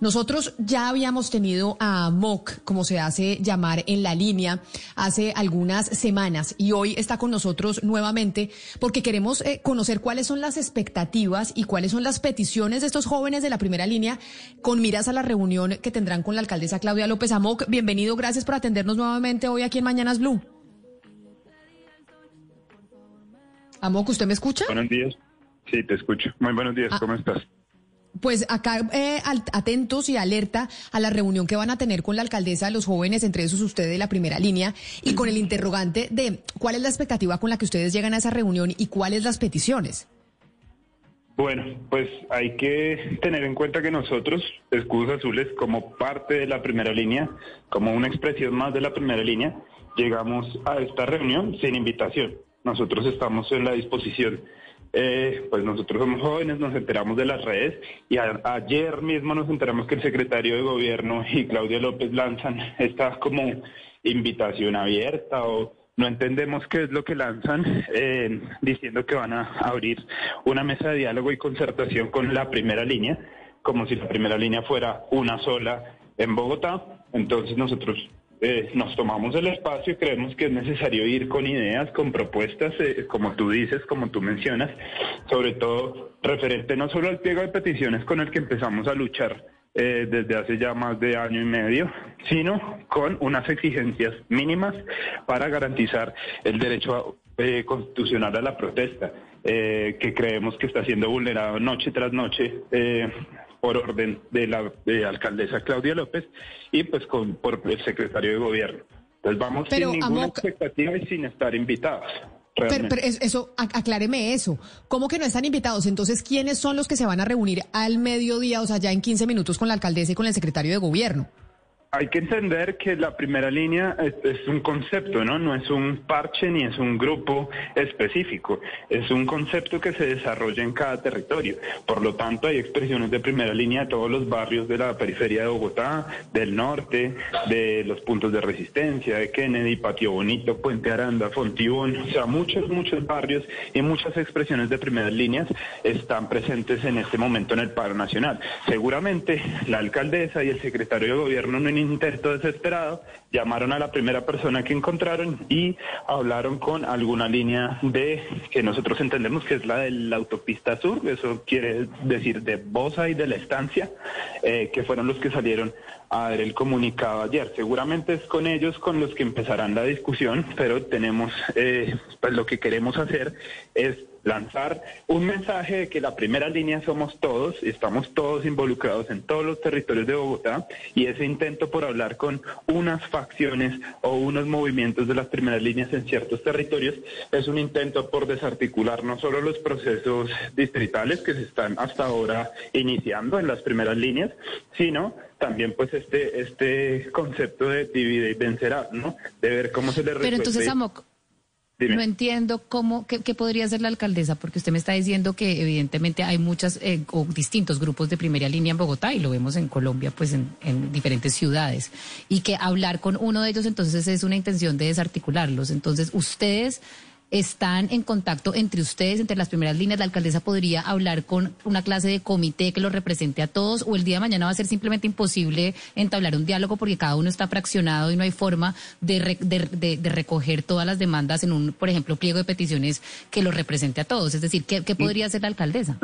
Nosotros ya habíamos tenido a MOC, como se hace llamar en la línea, hace algunas semanas y hoy está con nosotros nuevamente porque queremos eh, conocer cuáles son las expectativas y cuáles son las peticiones de estos jóvenes de la primera línea con miras a la reunión que tendrán con la alcaldesa Claudia López Amoc. Bienvenido, gracias por atendernos nuevamente hoy aquí en Mañanas Blue. Amoc, ¿usted me escucha? Buenos días. Sí, te escucho. Muy buenos días, ah. ¿cómo estás? Pues acá eh, atentos y alerta a la reunión que van a tener con la alcaldesa, los jóvenes, entre esos ustedes de la primera línea, y con el interrogante de cuál es la expectativa con la que ustedes llegan a esa reunión y cuáles las peticiones. Bueno, pues hay que tener en cuenta que nosotros, Escudos Azules, como parte de la primera línea, como una expresión más de la primera línea, llegamos a esta reunión sin invitación. Nosotros estamos en la disposición eh, pues nosotros somos jóvenes, nos enteramos de las redes y ayer mismo nos enteramos que el secretario de gobierno y Claudia López lanzan esta como invitación abierta o no entendemos qué es lo que lanzan eh, diciendo que van a abrir una mesa de diálogo y concertación con la primera línea, como si la primera línea fuera una sola en Bogotá. Entonces nosotros eh, nos tomamos el espacio y creemos que es necesario ir con ideas, con propuestas, eh, como tú dices, como tú mencionas, sobre todo referente no solo al pliego de peticiones con el que empezamos a luchar eh, desde hace ya más de año y medio, sino con unas exigencias mínimas para garantizar el derecho constitucional a la protesta, que creemos que está siendo vulnerado noche tras noche por orden de la alcaldesa Claudia López y pues con, por el secretario de gobierno. Entonces vamos sin ninguna expectativa y sin estar invitados. Pero, eso, acláreme eso. ¿Cómo que no están invitados? Entonces, ¿quiénes son los que se van a reunir al mediodía, o sea, ya en 15 minutos con la alcaldesa y con el secretario de gobierno? Hay que entender que la primera línea es, un concepto, ¿no? No es un parche ni es un grupo específico. Es un concepto que se desarrolla en cada territorio. Por lo tanto, hay expresiones de primera línea de todos los barrios de la periferia de Bogotá, del norte, de los puntos de resistencia, de Kennedy, Patio Bonito, Puente Aranda, Fontibón. O sea, muchos, muchos barrios y muchas expresiones de primeras líneas están presentes en este momento en el paro nacional. Seguramente la alcaldesa y el secretario de gobierno no intento desesperado, llamaron a la primera persona que encontraron y hablaron con alguna línea de que nosotros entendemos que es la de la autopista sur, eso quiere decir de Bosa y de la estancia, eh, que fueron los que salieron a ver el comunicado ayer. Seguramente es con ellos con los que empezarán la discusión, pero tenemos, eh, pues lo que queremos hacer es lanzar un mensaje de que la primera línea somos todos, estamos todos involucrados en todos los territorios de Bogotá y ese intento por hablar con unas facciones o unos movimientos de las primeras líneas en ciertos territorios es un intento por desarticular no solo los procesos distritales que se están hasta ahora iniciando en las primeras líneas, sino también pues este este concepto de divide y vencerá, ¿no? De ver cómo se le resuelve. Pero entonces, no entiendo cómo, qué, podría hacer la alcaldesa, porque usted me está diciendo que evidentemente hay muchas eh, o distintos grupos de primera línea en Bogotá y lo vemos en Colombia, pues en, en, diferentes ciudades, y que hablar con uno de ellos entonces es una intención de desarticularlos. Entonces, ustedes están en contacto entre ustedes, entre las primeras líneas. La alcaldesa podría hablar con una clase de comité que lo represente a todos o el día de mañana va a ser simplemente imposible entablar un diálogo porque cada uno está fraccionado y no hay forma de, de, recoger todas las demandas en un, por ejemplo, pliego de peticiones que lo represente a todos. Es decir, ¿qué, podría hacer la alcaldesa?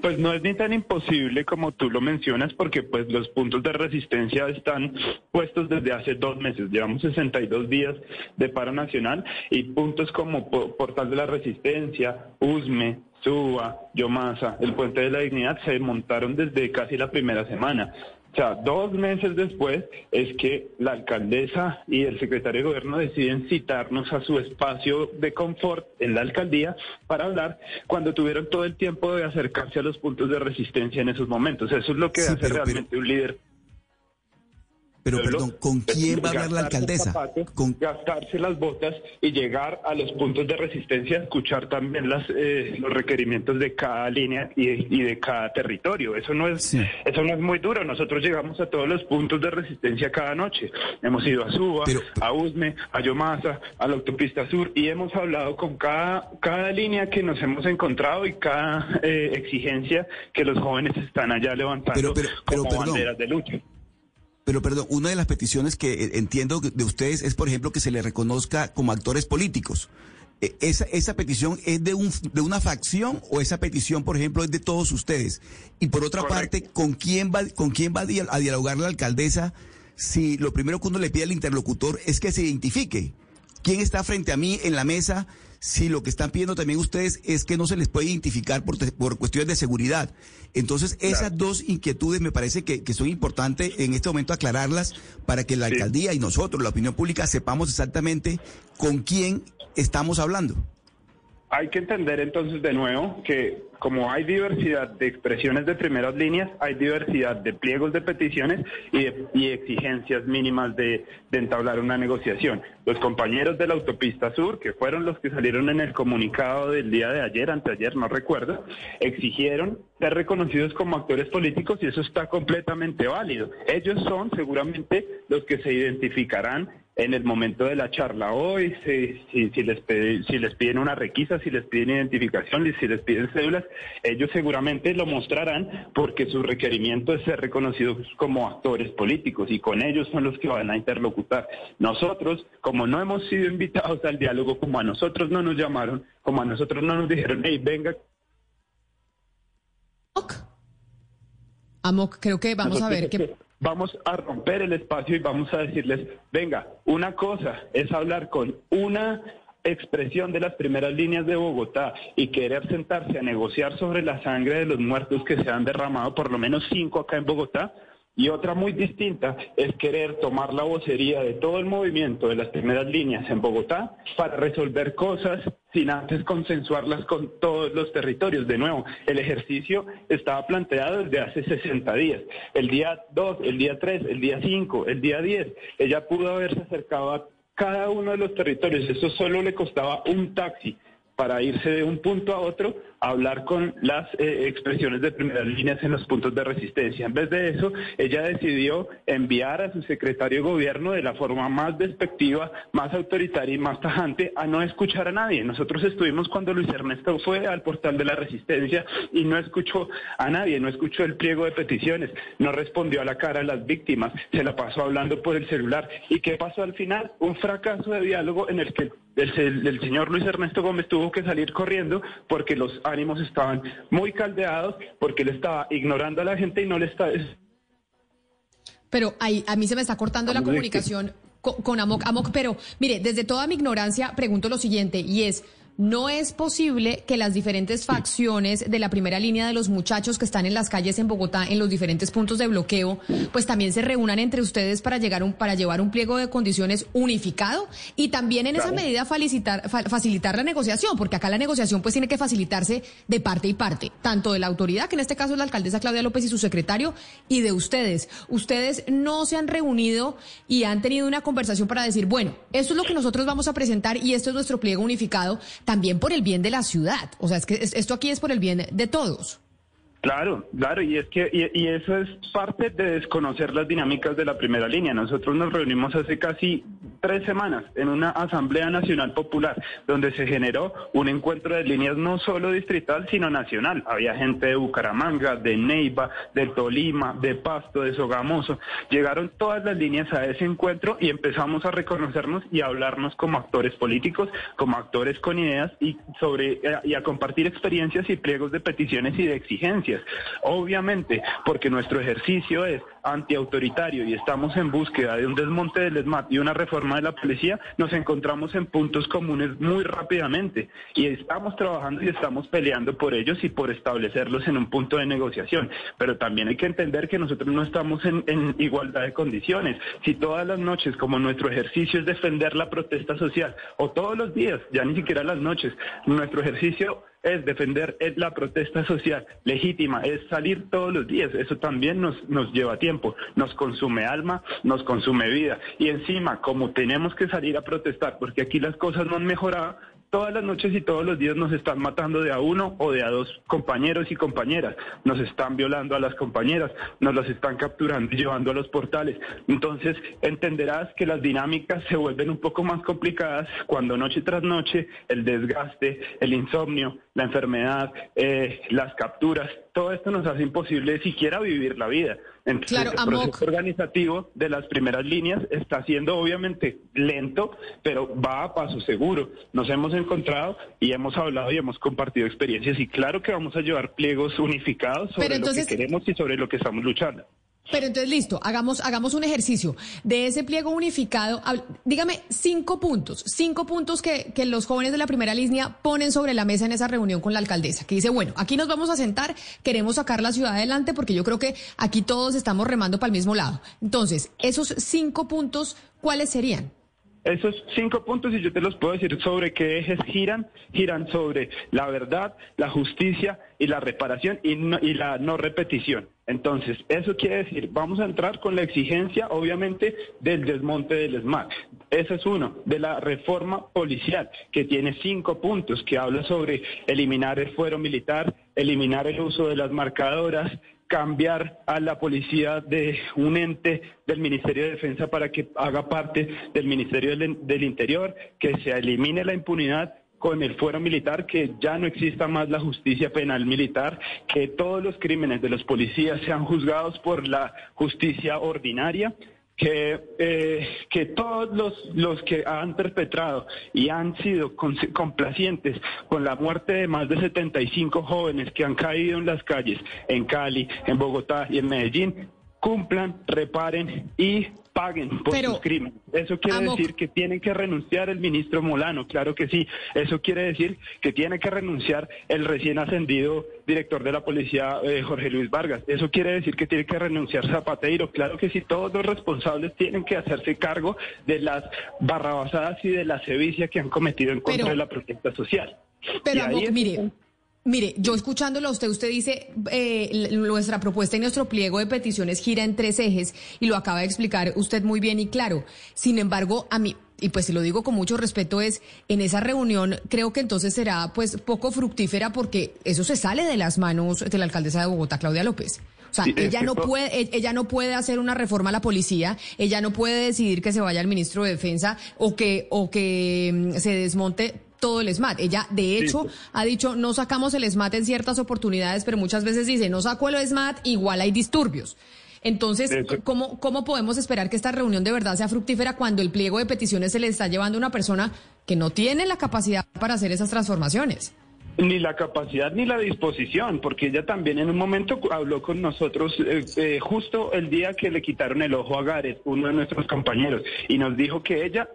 Pues no es ni tan imposible como tú lo mencionas porque pues los puntos de resistencia están puestos desde hace dos meses. Llevamos 62 días de paro nacional y puntos como Portal de la Resistencia, USME, Suba, Yomasa, el Puente de la Dignidad se montaron desde casi la primera semana. O sea, dos meses después es que la alcaldesa y el secretario de gobierno deciden citarnos a su espacio de confort en la alcaldía para hablar cuando tuvieron todo el tiempo de acercarse a los puntos de resistencia en esos momentos. Eso es lo que hace realmente un líder Pero perdón, ¿con quién va a hablar la alcaldesa? con... Gastarse las botas y llegar a los puntos de resistencia, escuchar también las, eh, los requerimientos de cada línea y, de cada territorio. Eso no es eso no es muy duro. Nosotros llegamos a todos los puntos de resistencia cada noche. Hemos ido a Suba, a Usme, a Yomasa, a la autopista sur y hemos hablado con cada cada línea que nos hemos encontrado y cada eh, exigencia que los jóvenes están allá levantando como banderas de lucha. Pero perdón, una de las peticiones que eh, entiendo de ustedes es, por ejemplo, que se les reconozca como actores políticos. Eh, ¿Esa, esa petición es de, un, de una facción o esa petición, por ejemplo, es de todos ustedes? Y por otra parte, ¿con quién va, con quién va a dialogar la alcaldesa si lo primero que uno le pide al interlocutor es que se identifique? ¿Quién está frente a mí en la mesa? Si lo que están pidiendo también ustedes es que no se les puede identificar por, por cuestiones de seguridad. Entonces, esas dos inquietudes me parece que, que, son importantes en este momento aclararlas para que la alcaldía y nosotros, la opinión pública, sepamos exactamente con quién estamos hablando. Hay que entender entonces de nuevo que como hay diversidad de expresiones de primeras líneas, hay diversidad de pliegos de peticiones y, exigencias mínimas de, entablar una negociación. Los compañeros de la autopista sur, que fueron los que salieron en el comunicado del día de ayer, anteayer, no recuerdo, exigieron ser reconocidos como actores políticos y eso está completamente válido. Ellos son seguramente los que se identificarán en el momento de la charla hoy, si, si, les, si les piden una requisa, si les piden identificación, si les piden cédulas, ellos seguramente lo mostrarán porque su requerimiento es ser reconocidos como actores políticos y con ellos son los que van a interlocutar. Nosotros, como no hemos sido invitados al diálogo, como a nosotros no nos llamaron, como a nosotros no nos dijeron, hey, venga. Amok, creo que vamos a ver que vamos a romper el espacio y vamos a decirles, venga, una cosa es hablar con una expresión de las primeras líneas de Bogotá y querer sentarse a negociar sobre la sangre de los muertos que se han derramado, por lo menos cinco acá en Bogotá, y otra muy distinta es querer tomar la vocería de todo el movimiento de las primeras líneas en Bogotá para resolver cosas sin antes consensuarlas con todos los territorios. De nuevo, el ejercicio estaba planteado desde hace 60 días. El día 2, el día 3, el día 5, el día 10, ella pudo haberse acercado a cada uno de los territorios. Eso solo le costaba un taxi para irse de un punto a otro hablar con las eh, expresiones de primeras líneas en los puntos de resistencia. En vez de eso, ella decidió enviar a su secretario de gobierno de la forma más despectiva, más autoritaria y más tajante a no escuchar a nadie. Nosotros estuvimos cuando Luis Ernesto fue al portal de la resistencia y no escuchó a nadie, no escuchó el pliego de peticiones, no respondió a la cara a las víctimas, se la pasó hablando por el celular. ¿Y qué pasó al final? Un fracaso de diálogo en el que el, el señor Luis Ernesto Gómez tuvo que salir corriendo porque los ánimos estaban muy caldeados porque él estaba ignorando a la gente y no le está... Pero ahí, a mí se me está cortando la comunicación con, con Amok, Amok, pero mire, desde toda mi ignorancia pregunto lo siguiente y es... No es posible que las diferentes facciones de la primera línea de los muchachos que están en las calles en Bogotá, en los diferentes puntos de bloqueo, pues también se reúnan entre ustedes para llegar un, para llevar un pliego de condiciones unificado y también en esa medida facilitar, facilitar la negociación, porque acá la negociación pues tiene que facilitarse de parte y parte, tanto de la autoridad, que en este caso es la alcaldesa Claudia López y su secretario, y de ustedes. Ustedes no se han reunido y han tenido una conversación para decir, bueno, esto es lo que nosotros vamos a presentar y esto es nuestro pliego unificado también por el bien de la ciudad. O sea, es que esto aquí es por el bien de todos. Claro, claro, y es que y, eso es parte de desconocer las dinámicas de la primera línea. Nosotros nos reunimos hace casi tres semanas en una Asamblea Nacional Popular, donde se generó un encuentro de líneas no solo distrital, sino nacional. Había gente de Bucaramanga, de Neiva, de Tolima, de Pasto, de Sogamoso. Llegaron todas las líneas a ese encuentro y empezamos a reconocernos y a hablarnos como actores políticos, como actores con ideas y sobre eh, y a compartir experiencias y pliegos de peticiones y de exigencias Obviamente, porque nuestro ejercicio es antiautoritario y estamos en búsqueda de un desmonte del ESMAT y una reforma de la policía, nos encontramos en puntos comunes muy rápidamente y estamos trabajando y estamos peleando por ellos y por establecerlos en un punto de negociación. Pero también hay que entender que nosotros no estamos en, en igualdad de condiciones. Si todas las noches, como nuestro ejercicio es defender la protesta social, o todos los días, ya ni siquiera las noches, nuestro ejercicio es defender la protesta social legítima, es salir todos los días. Eso también nos, nos lleva tiempo, nos consume alma, nos consume vida. Y encima, como tenemos que salir a protestar, porque aquí las cosas no han mejorado, todas las noches y todos los días nos están matando de a uno o de a dos compañeros y compañeras. Nos están violando a las compañeras, nos las están capturando y llevando a los portales. Entonces entenderás que las dinámicas se vuelven un poco más complicadas cuando noche tras noche el desgaste, el insomnio, la enfermedad, eh, las capturas, todo esto nos hace imposible siquiera vivir la vida. Entonces, el proceso organizativo de las primeras líneas está siendo obviamente lento, pero va a paso seguro. Nos hemos encontrado y hemos hablado y hemos compartido experiencias y claro que vamos a llevar pliegos unificados sobre lo que queremos y sobre lo que estamos luchando. Pero entonces, listo, hagamos, hagamos un ejercicio de ese pliego unificado. Dígame cinco puntos, cinco puntos que, que, los jóvenes de la primera línea ponen sobre la mesa en esa reunión con la alcaldesa, que dice, bueno, aquí nos vamos a sentar, queremos sacar la ciudad adelante porque yo creo que aquí todos estamos remando para el mismo lado. Entonces, esos cinco puntos, ¿cuáles serían? Esos cinco puntos, y yo te los puedo decir sobre qué ejes giran, giran sobre la verdad, la justicia y la reparación y, y la no repetición. Entonces, eso quiere decir, vamos a entrar con la exigencia, obviamente, del desmonte del SMAC. Ese es uno, de la reforma policial, que tiene cinco puntos, que habla sobre eliminar el fuero militar, eliminar el uso de las marcadoras, cambiar a la policía de un ente del Ministerio de Defensa para que haga parte del Ministerio del, Interior, que se elimine la impunidad con el fuero militar, que ya no exista más la justicia penal militar, que todos los crímenes de los policías sean juzgados por la justicia ordinaria que, eh, que todos los, los que han perpetrado y han sido complacientes con la muerte de más de 75 jóvenes que han caído en las calles en Cali, en Bogotá y en Medellín, cumplan, reparen y paguen por sus crímenes. Eso quiere decir que tiene que renunciar el ministro Molano, claro que sí. Eso quiere decir que tiene que renunciar el recién ascendido director de la policía, eh, Jorge Luis Vargas. Eso quiere decir que tiene que renunciar Zapateiro. Claro que sí, todos los responsables tienen que hacerse cargo de las barrabasadas y de la sevicia que han cometido en contra de la protesta social. Pero, mire, Mire, yo escuchándolo a usted, usted dice, eh, nuestra propuesta y nuestro pliego de peticiones gira en tres ejes y lo acaba de explicar usted muy bien y claro. Sin embargo, a mí, y pues si lo digo con mucho respeto, es en esa reunión creo que entonces será pues poco fructífera porque eso se sale de las manos de la alcaldesa de Bogotá, Claudia López. O sea, ella no puede, e, ella no puede hacer una reforma a la policía, ella no puede decidir que se vaya el ministro de Defensa o que, o que mm, se desmonte todo el SMAT. Ella, de hecho, ha dicho, no sacamos el SMAT en ciertas oportunidades, pero muchas veces dice, no saco el SMAT, igual hay disturbios. Entonces, ¿cómo, ¿cómo podemos esperar que esta reunión de verdad sea fructífera cuando el pliego de peticiones se le está llevando a una persona que no tiene la capacidad para hacer esas transformaciones? Ni la capacidad ni la disposición, porque ella también en un momento habló con nosotros eh, eh, justo el día que le quitaron el ojo a Gareth, uno de nuestros compañeros, y nos dijo que ella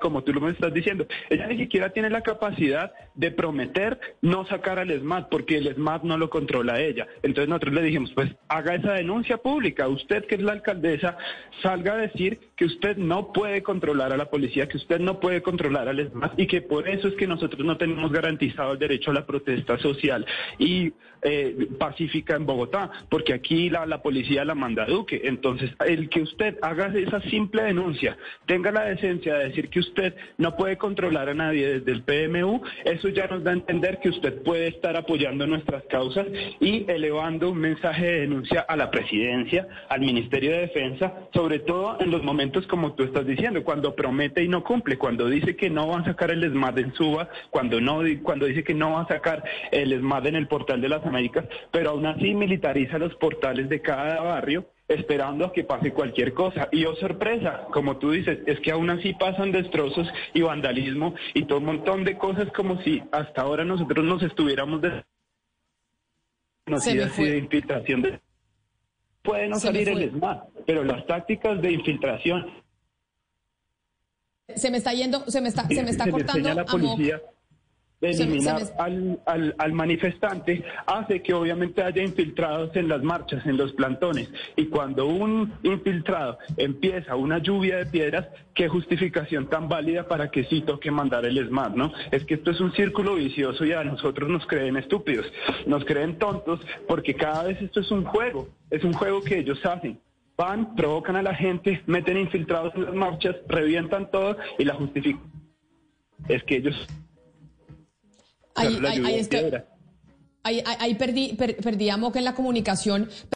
como tú lo me estás diciendo. Ella ni siquiera tiene la capacidad de prometer no sacar al SMAT porque el SMAT no lo controla ella. Entonces nosotros le dijimos, pues haga esa denuncia pública. Usted que es la alcaldesa, salga a decir que usted no puede controlar a la policía, que usted no puede controlar al SMAT y que por eso es que nosotros no tenemos garantizado el derecho a la protesta social y eh, pacífica en Bogotá, porque aquí la, la policía la manda Duque. Entonces, el que usted haga esa simple denuncia, tenga la decencia de decir que usted no puede controlar a nadie desde el PMU, eso ya nos da a entender que usted puede estar apoyando nuestras causas y elevando un mensaje de denuncia a la presidencia, al Ministerio de Defensa, sobre todo en los momentos como tú estás diciendo, cuando promete y no cumple, cuando dice que no va a sacar el ESMAD en Suba, cuando no cuando dice que no va a sacar el ESMAD en el portal de las Américas, pero aún así militariza los portales de cada barrio esperando a que pase cualquier cosa. Y oh sorpresa, como tú dices, es que aún así pasan destrozos y vandalismo y todo un montón de cosas como si hasta ahora nosotros nos estuviéramos de... de infiltración de... Puede no salir el ESMAD, pero las tácticas de infiltración... Se me está yendo, se me está, se me está cortando. La policía, eliminar al, al, al, manifestante hace que obviamente haya infiltrados en las marchas, en los plantones. Y cuando un infiltrado empieza una lluvia de piedras, qué justificación tan válida para que sí toque mandar el ESMAD, ¿no? Es que esto es un círculo vicioso y a nosotros nos creen estúpidos, nos creen tontos, porque cada vez esto es un juego, es un juego que ellos hacen van, provocan a la gente, meten infiltrados en las marchas, revientan todo y la justifican. Es que ellos Ahí, ahí, ahí, ahí, perdí, perdí a Moca en la comunicación.